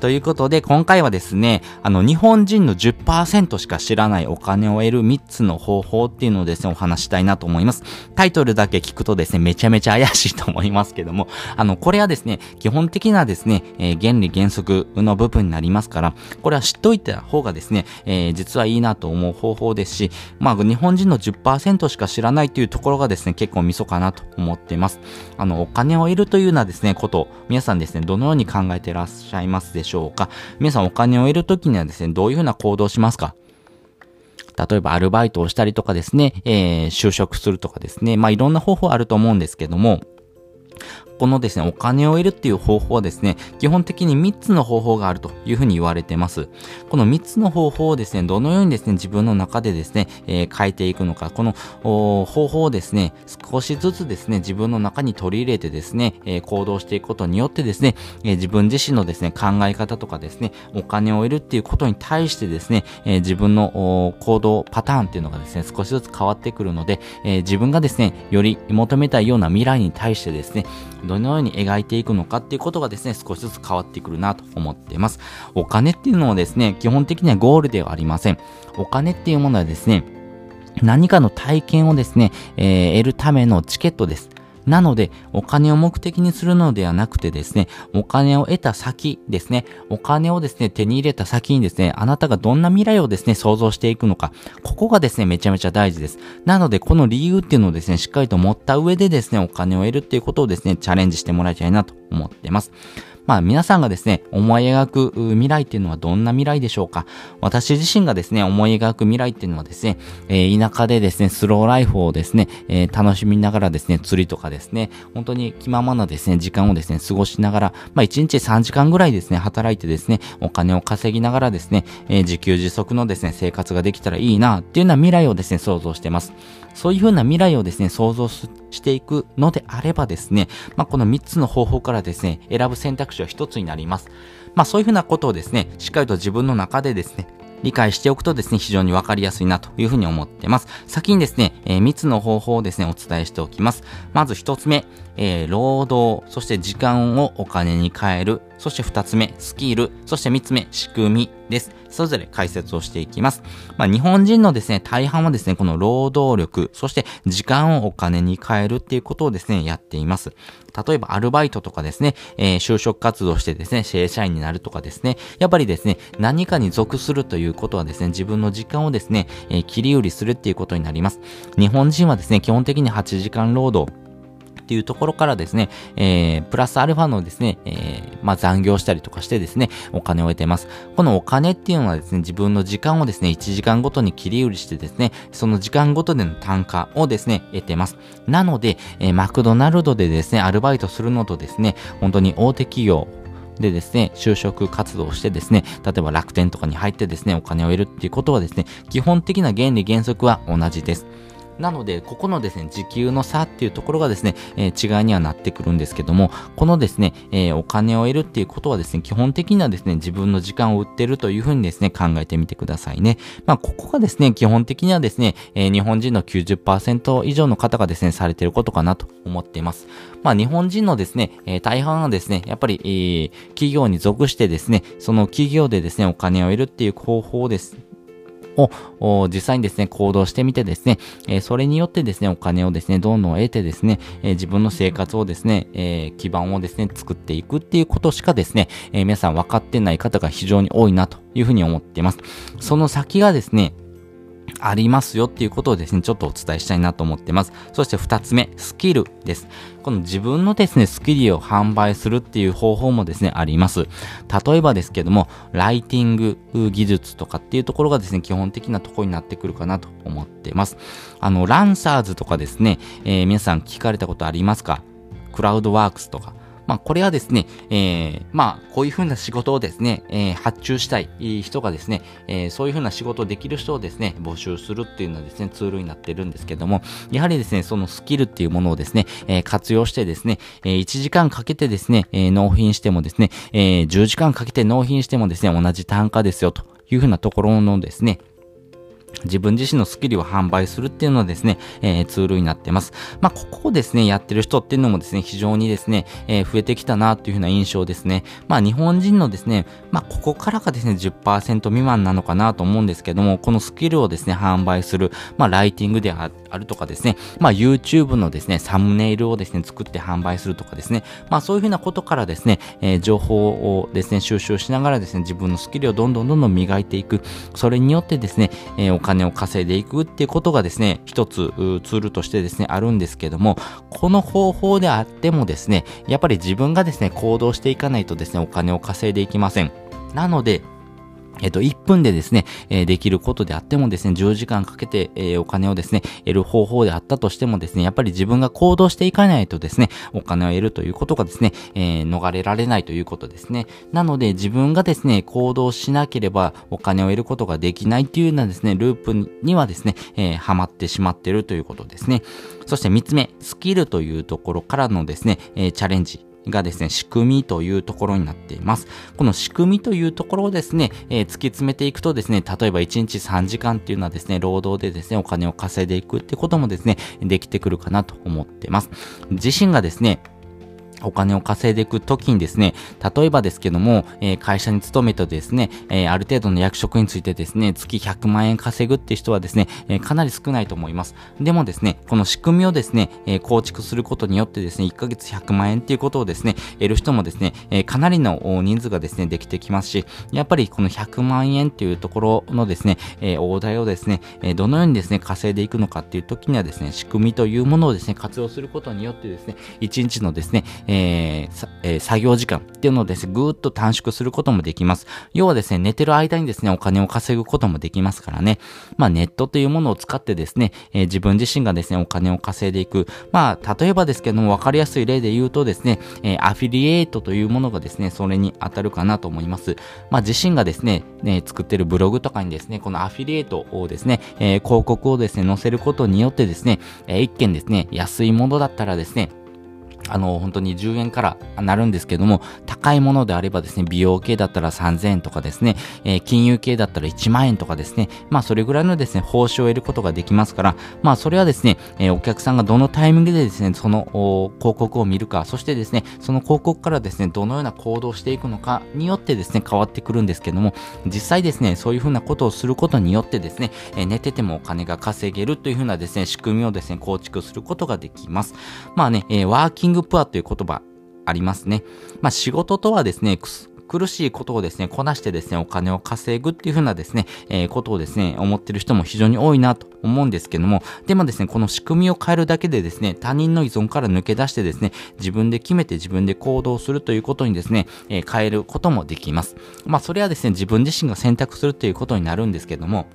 ということで、今回はですね、あの、日本人の10%しか知らないお金を得る3つの方法っていうのをですね、お話したいなと思います。タイトルだけ聞くとですね、めちゃめちゃ怪しいと思いますけども、あの、これはですね、基本的なですね、えー、原理原則の部分になりますから、これは知っといた方がですね、えー、実はいいなと思う方法ですし、まあ、日本人の10%しか知らないというところがですね、結構ミソかなと思っています。あの、お金を得るというようなですね、こと、皆さんですね、どのように考えていらっしゃいますでしょうか？しょうか？皆さんお金を得るときにはですね、どういうふうな行動をしますか？例えばアルバイトをしたりとかですね、えー、就職するとかですね、まあいろんな方法あると思うんですけども、このですね、お金を得るっていう方法はですね、基本的に3つの方法があるというふうに言われてます。この3つの方法をですね、どのようにですね、自分の中でですね、えー、変えていくのか、この方法をですね、少しずつですね、自分の中に取り入れてですね、えー、行動していくことによってですね、えー、自分自身のですね、考え方とかですね、お金を得るっていうことに対してですね、え自分の行動パターンっていうのがですね、少しずつ変わってくるので、え自分がですね、より求めたいような未来に対してですね、どのように描いていくのかっていうことがですね、少しずつ変わってくるなと思っています。お金っていうのはですね、基本的にはゴールではありません。お金っていうものはですね、何かの体験をですね、えー、得るためのチケットです。なので、お金を目的にするのではなくてですね、お金を得た先ですね、お金をですね、手に入れた先にですね、あなたがどんな未来をですね、想像していくのか、ここがですね、めちゃめちゃ大事です。なので、この理由っていうのをですね、しっかりと持った上でですね、お金を得るっていうことをですね、チャレンジしてもらいたいなと思ってます。まあ皆さんがですね、思い描く未来っていうのはどんな未来でしょうか私自身がですね、思い描く未来っていうのはですね、えー、田舎でですね、スローライフをですね、えー、楽しみながらですね、釣りとかですね、本当に気ままなですね、時間をですね、過ごしながら、まあ1日3時間ぐらいですね、働いてですね、お金を稼ぎながらですね、えー、自給自足のですね、生活ができたらいいなっていうような未来をですね、想像してます。そういうふうな未来をですね、想像していくのであればですね、まあ、この3つの方法からですね、選ぶ選択肢は1つになります。まあ、そういうふうなことをですね、しっかりと自分の中でですね、理解しておくとですね、非常にわかりやすいなというふうに思ってます。先にですね、えー、3つの方法をですね、お伝えしておきます。まず1つ目、えー、労働、そして時間をお金に変える。そして2つ目、スキル。そして3つ目、仕組みです。それぞれ解説をしていきます。まあ、日本人のですね、大半はですね、この労働力、そして時間をお金に変えるっていうことをですね、やっています。例えばアルバイトとかですね、えー、就職活動してですね、正社員になるとかですね、やっぱりですね、何かに属するということはですね、自分の時間をですね、えー、切り売りするっていうことになります。日本人はですね、基本的に8時間労働、っていうところからですね、えー、プラスアルファのですね、えー、まあ、残業したりとかしてですね、お金を得てます。このお金っていうのはですね、自分の時間をですね、1時間ごとに切り売りしてですね、その時間ごとでの単価をですね、得てます。なので、えー、マクドナルドでですね、アルバイトするのとですね、本当に大手企業、でですね、就職活動をしてですね、例えば楽天とかに入ってですね、お金を得るっていうことはですね、基本的な原理原則は同じです。なので、ここのですね、時給の差っていうところがですね、えー、違いにはなってくるんですけども、このですね、えー、お金を得るっていうことはですね、基本的にはですね、自分の時間を売ってるというふうにですね、考えてみてくださいね。まあ、ここがですね、基本的にはですね、えー、日本人の90%以上の方がですね、されてることかなと思っています。まあ、日本人のですね、えー、大半はですね、やっぱり、えー、企業に属してですね、その企業でですね、お金を得るっていう方法ですを実際にですね、行動してみてですね、えそれによってですね、お金をですね、どんどん得てですね、え自分の生活をですね、え基盤をですね、作っていくっていうことしかですね、え皆さん分かってない方が非常に多いなというふうに思っています。その先がですね、ありますよっていうことをですね、ちょっとお伝えしたいなと思ってます。そして二つ目、スキルです。この自分のですね、スキルを販売するっていう方法もですね、あります。例えばですけども、ライティング技術とかっていうところがですね、基本的なところになってくるかなと思ってます。あの、ランサーズとかですね、えー、皆さん聞かれたことありますか？クラウドワークスとか。まあ、これはですね、えー、まあ、こういうふうな仕事をですね、えー、発注したい人がですね、えー、そういうふうな仕事をできる人をですね、募集するっていうのはですね、ツールになってるんですけども、やはりですね、そのスキルっていうものをですね、えー、活用してですね、えー、1時間かけてですね、えー、納品してもですね、えー、10時間かけて納品してもですね、同じ単価ですよというふうなところのですね、自分自身のスキルを販売するっていうのはですね、えー、ツールになってます。まあ、ここをですね、やってる人っていうのもですね、非常にですね、えー、増えてきたなというふうな印象ですね。まあ、日本人のですね、まあ、ここからがですね、10%未満なのかなと思うんですけども、このスキルをですね、販売する、まあ、ライティングであるとかですね、まあ、YouTube のですね、サムネイルをですね、作って販売するとかですね、まあ、そういうふうなことからですね、えー、情報をですね、収集しながらですね、自分のスキルをどんどんどんどん磨いていく。それによってですね、えー、お金を稼いでいくっていうことがですね、一つツールとしてですね、あるんですけども、この方法であってもですね、やっぱり自分がですね、行動していかないとですね、お金を稼いでいきません。なので、えっと、1分でですね、え、できることであってもですね、10時間かけて、え、お金をですね、得る方法であったとしてもですね、やっぱり自分が行動していかないとですね、お金を得るということがですね、え、逃れられないということですね。なので、自分がですね、行動しなければお金を得ることができないっていうようなですね、ループにはですね、えー、はまってしまっているということですね。そして3つ目、スキルというところからのですね、え、チャレンジ。がですね、仕組みというところになっています。この仕組みというところをですね、えー、突き詰めていくとですね、例えば1日3時間っていうのはですね、労働でですね、お金を稼いでいくってこともですね、できてくるかなと思ってます。自身がですね、お金を稼いでいくときにですね、例えばですけども、えー、会社に勤めてですね、えー、ある程度の役職についてですね、月100万円稼ぐって人はですね、えー、かなり少ないと思います。でもですね、この仕組みをですね、え構築することによってですね、1ヶ月100万円っていうことをですね、得る人もですね、えかなりの人数がですね、できてきますし、やっぱりこの100万円っていうところのですね、え大台をですね、えどのようにですね、稼いでいくのかっていう時にはですね、仕組みというものをですね、活用することによってですね、1日のですね、えーえー、作業時間っていうのをですね、ぐーっと短縮することもできます。要はですね、寝てる間にですね、お金を稼ぐこともできますからね。まあ、ネットというものを使ってですね、えー、自分自身がですね、お金を稼いでいく。まあ、例えばですけども、わかりやすい例で言うとですね、えー、アフィリエイトというものがですね、それに当たるかなと思います。まあ、自身がですね、ね作ってるブログとかにですね、このアフィリエイトをですね、えー、広告をですね、載せることによってですね、えー、一件ですね、安いものだったらですね、あの、本当に10円からなるんですけども、高いものであればですね、美容系だったら3000円とかですね、えー、金融系だったら1万円とかですね、まあそれぐらいのですね、報酬を得ることができますから、まあそれはですね、えー、お客さんがどのタイミングでですね、その広告を見るか、そしてですね、その広告からですね、どのような行動をしていくのかによってですね、変わってくるんですけども、実際ですね、そういうふうなことをすることによってですね、えー、寝ててもお金が稼げるというふうなですね、仕組みをですね、構築することができます。まあね、えー、ワーキングプアという言葉ありますね。まあ仕事とはですね、苦しいことをですね、こなしてですね、お金を稼ぐっていう風なですね、えー、ことをですね、思ってる人も非常に多いなと思うんですけども、でもですね、この仕組みを変えるだけでですね、他人の依存から抜け出してですね、自分で決めて自分で行動するということにですね、えー、変えることもできます。まあ、それはですね、自分自身が選択するということになるんですけども、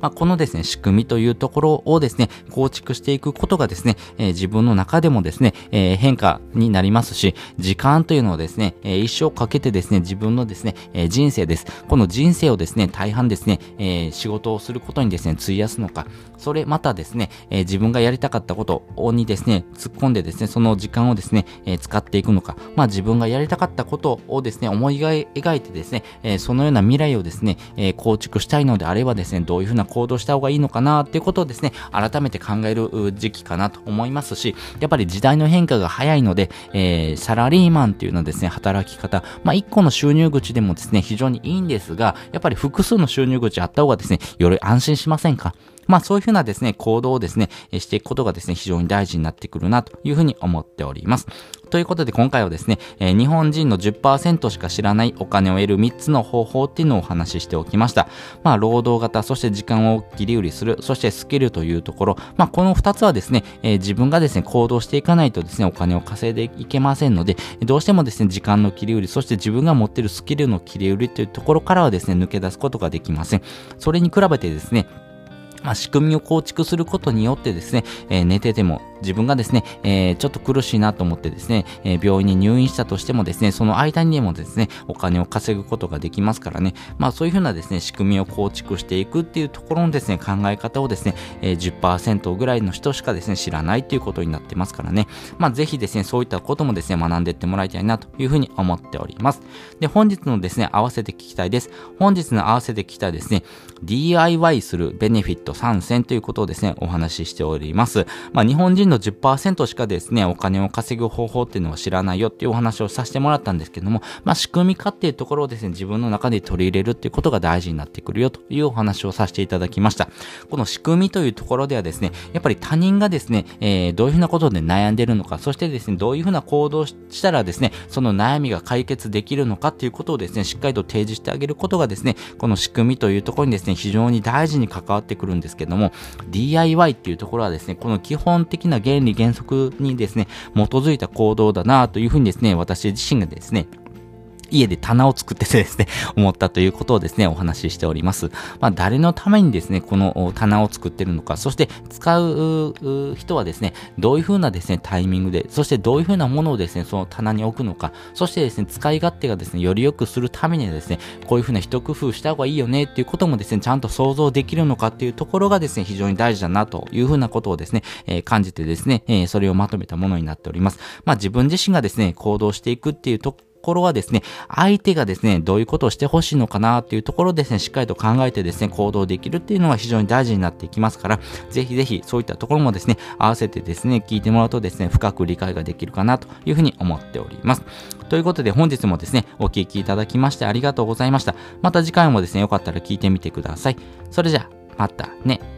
まあ、このですね、仕組みというところをですね、構築していくことがですね、え、自分の中でもですね、え、変化になりますし、時間というのをですね、え、一生かけてですね、自分のですね、え人生です。この人生をですね、大半ですね、え仕事をすることにですね、費やすのか、それまたですね、え自分がやりたかったことをにですね、突っ込んでですね、その時間をですね、え使っていくのか、まあ自分がやりたかったことをですね、思い描いてですね、えそのような未来をですね、え構築したいのであればですね、どういうふうな行動した方がいいのかなっていうことをですね、改めて考える時期かなと思いますし、やっぱり時代の変化が早いので、えー、サラリーマンっていうのはですね、働き方、まあ、一個の収入口でもですね、非常にいいんですが、やっぱり複数の収入口あった方がですね、より安心しませんか？まあそういうふうなですね、行動をですね、していくことがですね、非常に大事になってくるなというふうに思っております。ということで今回はですね、えー、日本人の10%しか知らないお金を得る3つの方法っていうのをお話ししておきました。まあ労働型、そして時間を切り売りする、そしてスキルというところ、まあこの2つはですね、えー、自分がですね、行動していかないとですね、お金を稼いでいけませんので、どうしてもですね、時間の切り売り、そして自分が持っているスキルの切り売りというところからはですね、抜け出すことができません。それに比べてですね、まあ、仕組みを構築することによってですね、えー、寝てても自分がですね、えー、ちょっと苦しいなと思ってですね、えー、病院に入院したとしてもですね、その間にでもですね、お金を稼ぐことができますからね、まあそういうふうなですね、仕組みを構築していくっていうところのですね、考え方をですね、えー、10%ぐらいの人しかですね、知らないということになってますからね、まあぜひですね、そういったこともですね、学んでいってもらいたいなというふうに思っております。で、本日のですね、合わせて聞きたいです。本日の合わせて聞きたいですね、DIY するベネフィット参戦ということをですね、お話ししております。まあ日本人の10%しかですね、お金を稼ぐ方法っていうのは知らないよっていうお話をさせてもらったんですけども、まあ仕組み化っていうところをですね、自分の中で取り入れるっていうことが大事になってくるよというお話をさせていただきました。この仕組みというところではですね、やっぱり他人がですね、えー、どういうふうなことで悩んでるのか、そしてですね、どういうふうな行動したらですね、その悩みが解決できるのかっていうことをですね、しっかりと提示してあげることがですね、この仕組みというところにですね、非常に大事に関わってくるんですけども、DIY っていうところはですね、この基本的な原理原則にですね、基づいた行動だなというふうにですね、私自身がですね、家で棚を作っててですね、思ったということをですね、お話ししております。まあ、誰のためにですね、この棚を作ってるのか、そして使う人はですね、どういうふうなですね、タイミングで、そしてどういうふうなものをですね、その棚に置くのか、そしてですね、使い勝手がですね、より良くするためにはですね、こういうふうな一工夫した方がいいよねっていうこともですね、ちゃんと想像できるのかっていうところがですね、非常に大事だなというふうなことをですね、えー、感じてですね、えー、それをまとめたものになっております。まあ、自分自身がですね、行動していくっていうところはですね、相手がですね、どういうことをしてほしいのかなっていうところですね、しっかりと考えてですね、行動できるっていうのが非常に大事になっていきますから、ぜひぜひそういったところもですね、合わせてですね、聞いてもらうとですね、深く理解ができるかなというふうに思っております。ということで本日もですね、お聴きいただきましてありがとうございました。また次回もですね、よかったら聞いてみてください。それじゃあ、またね。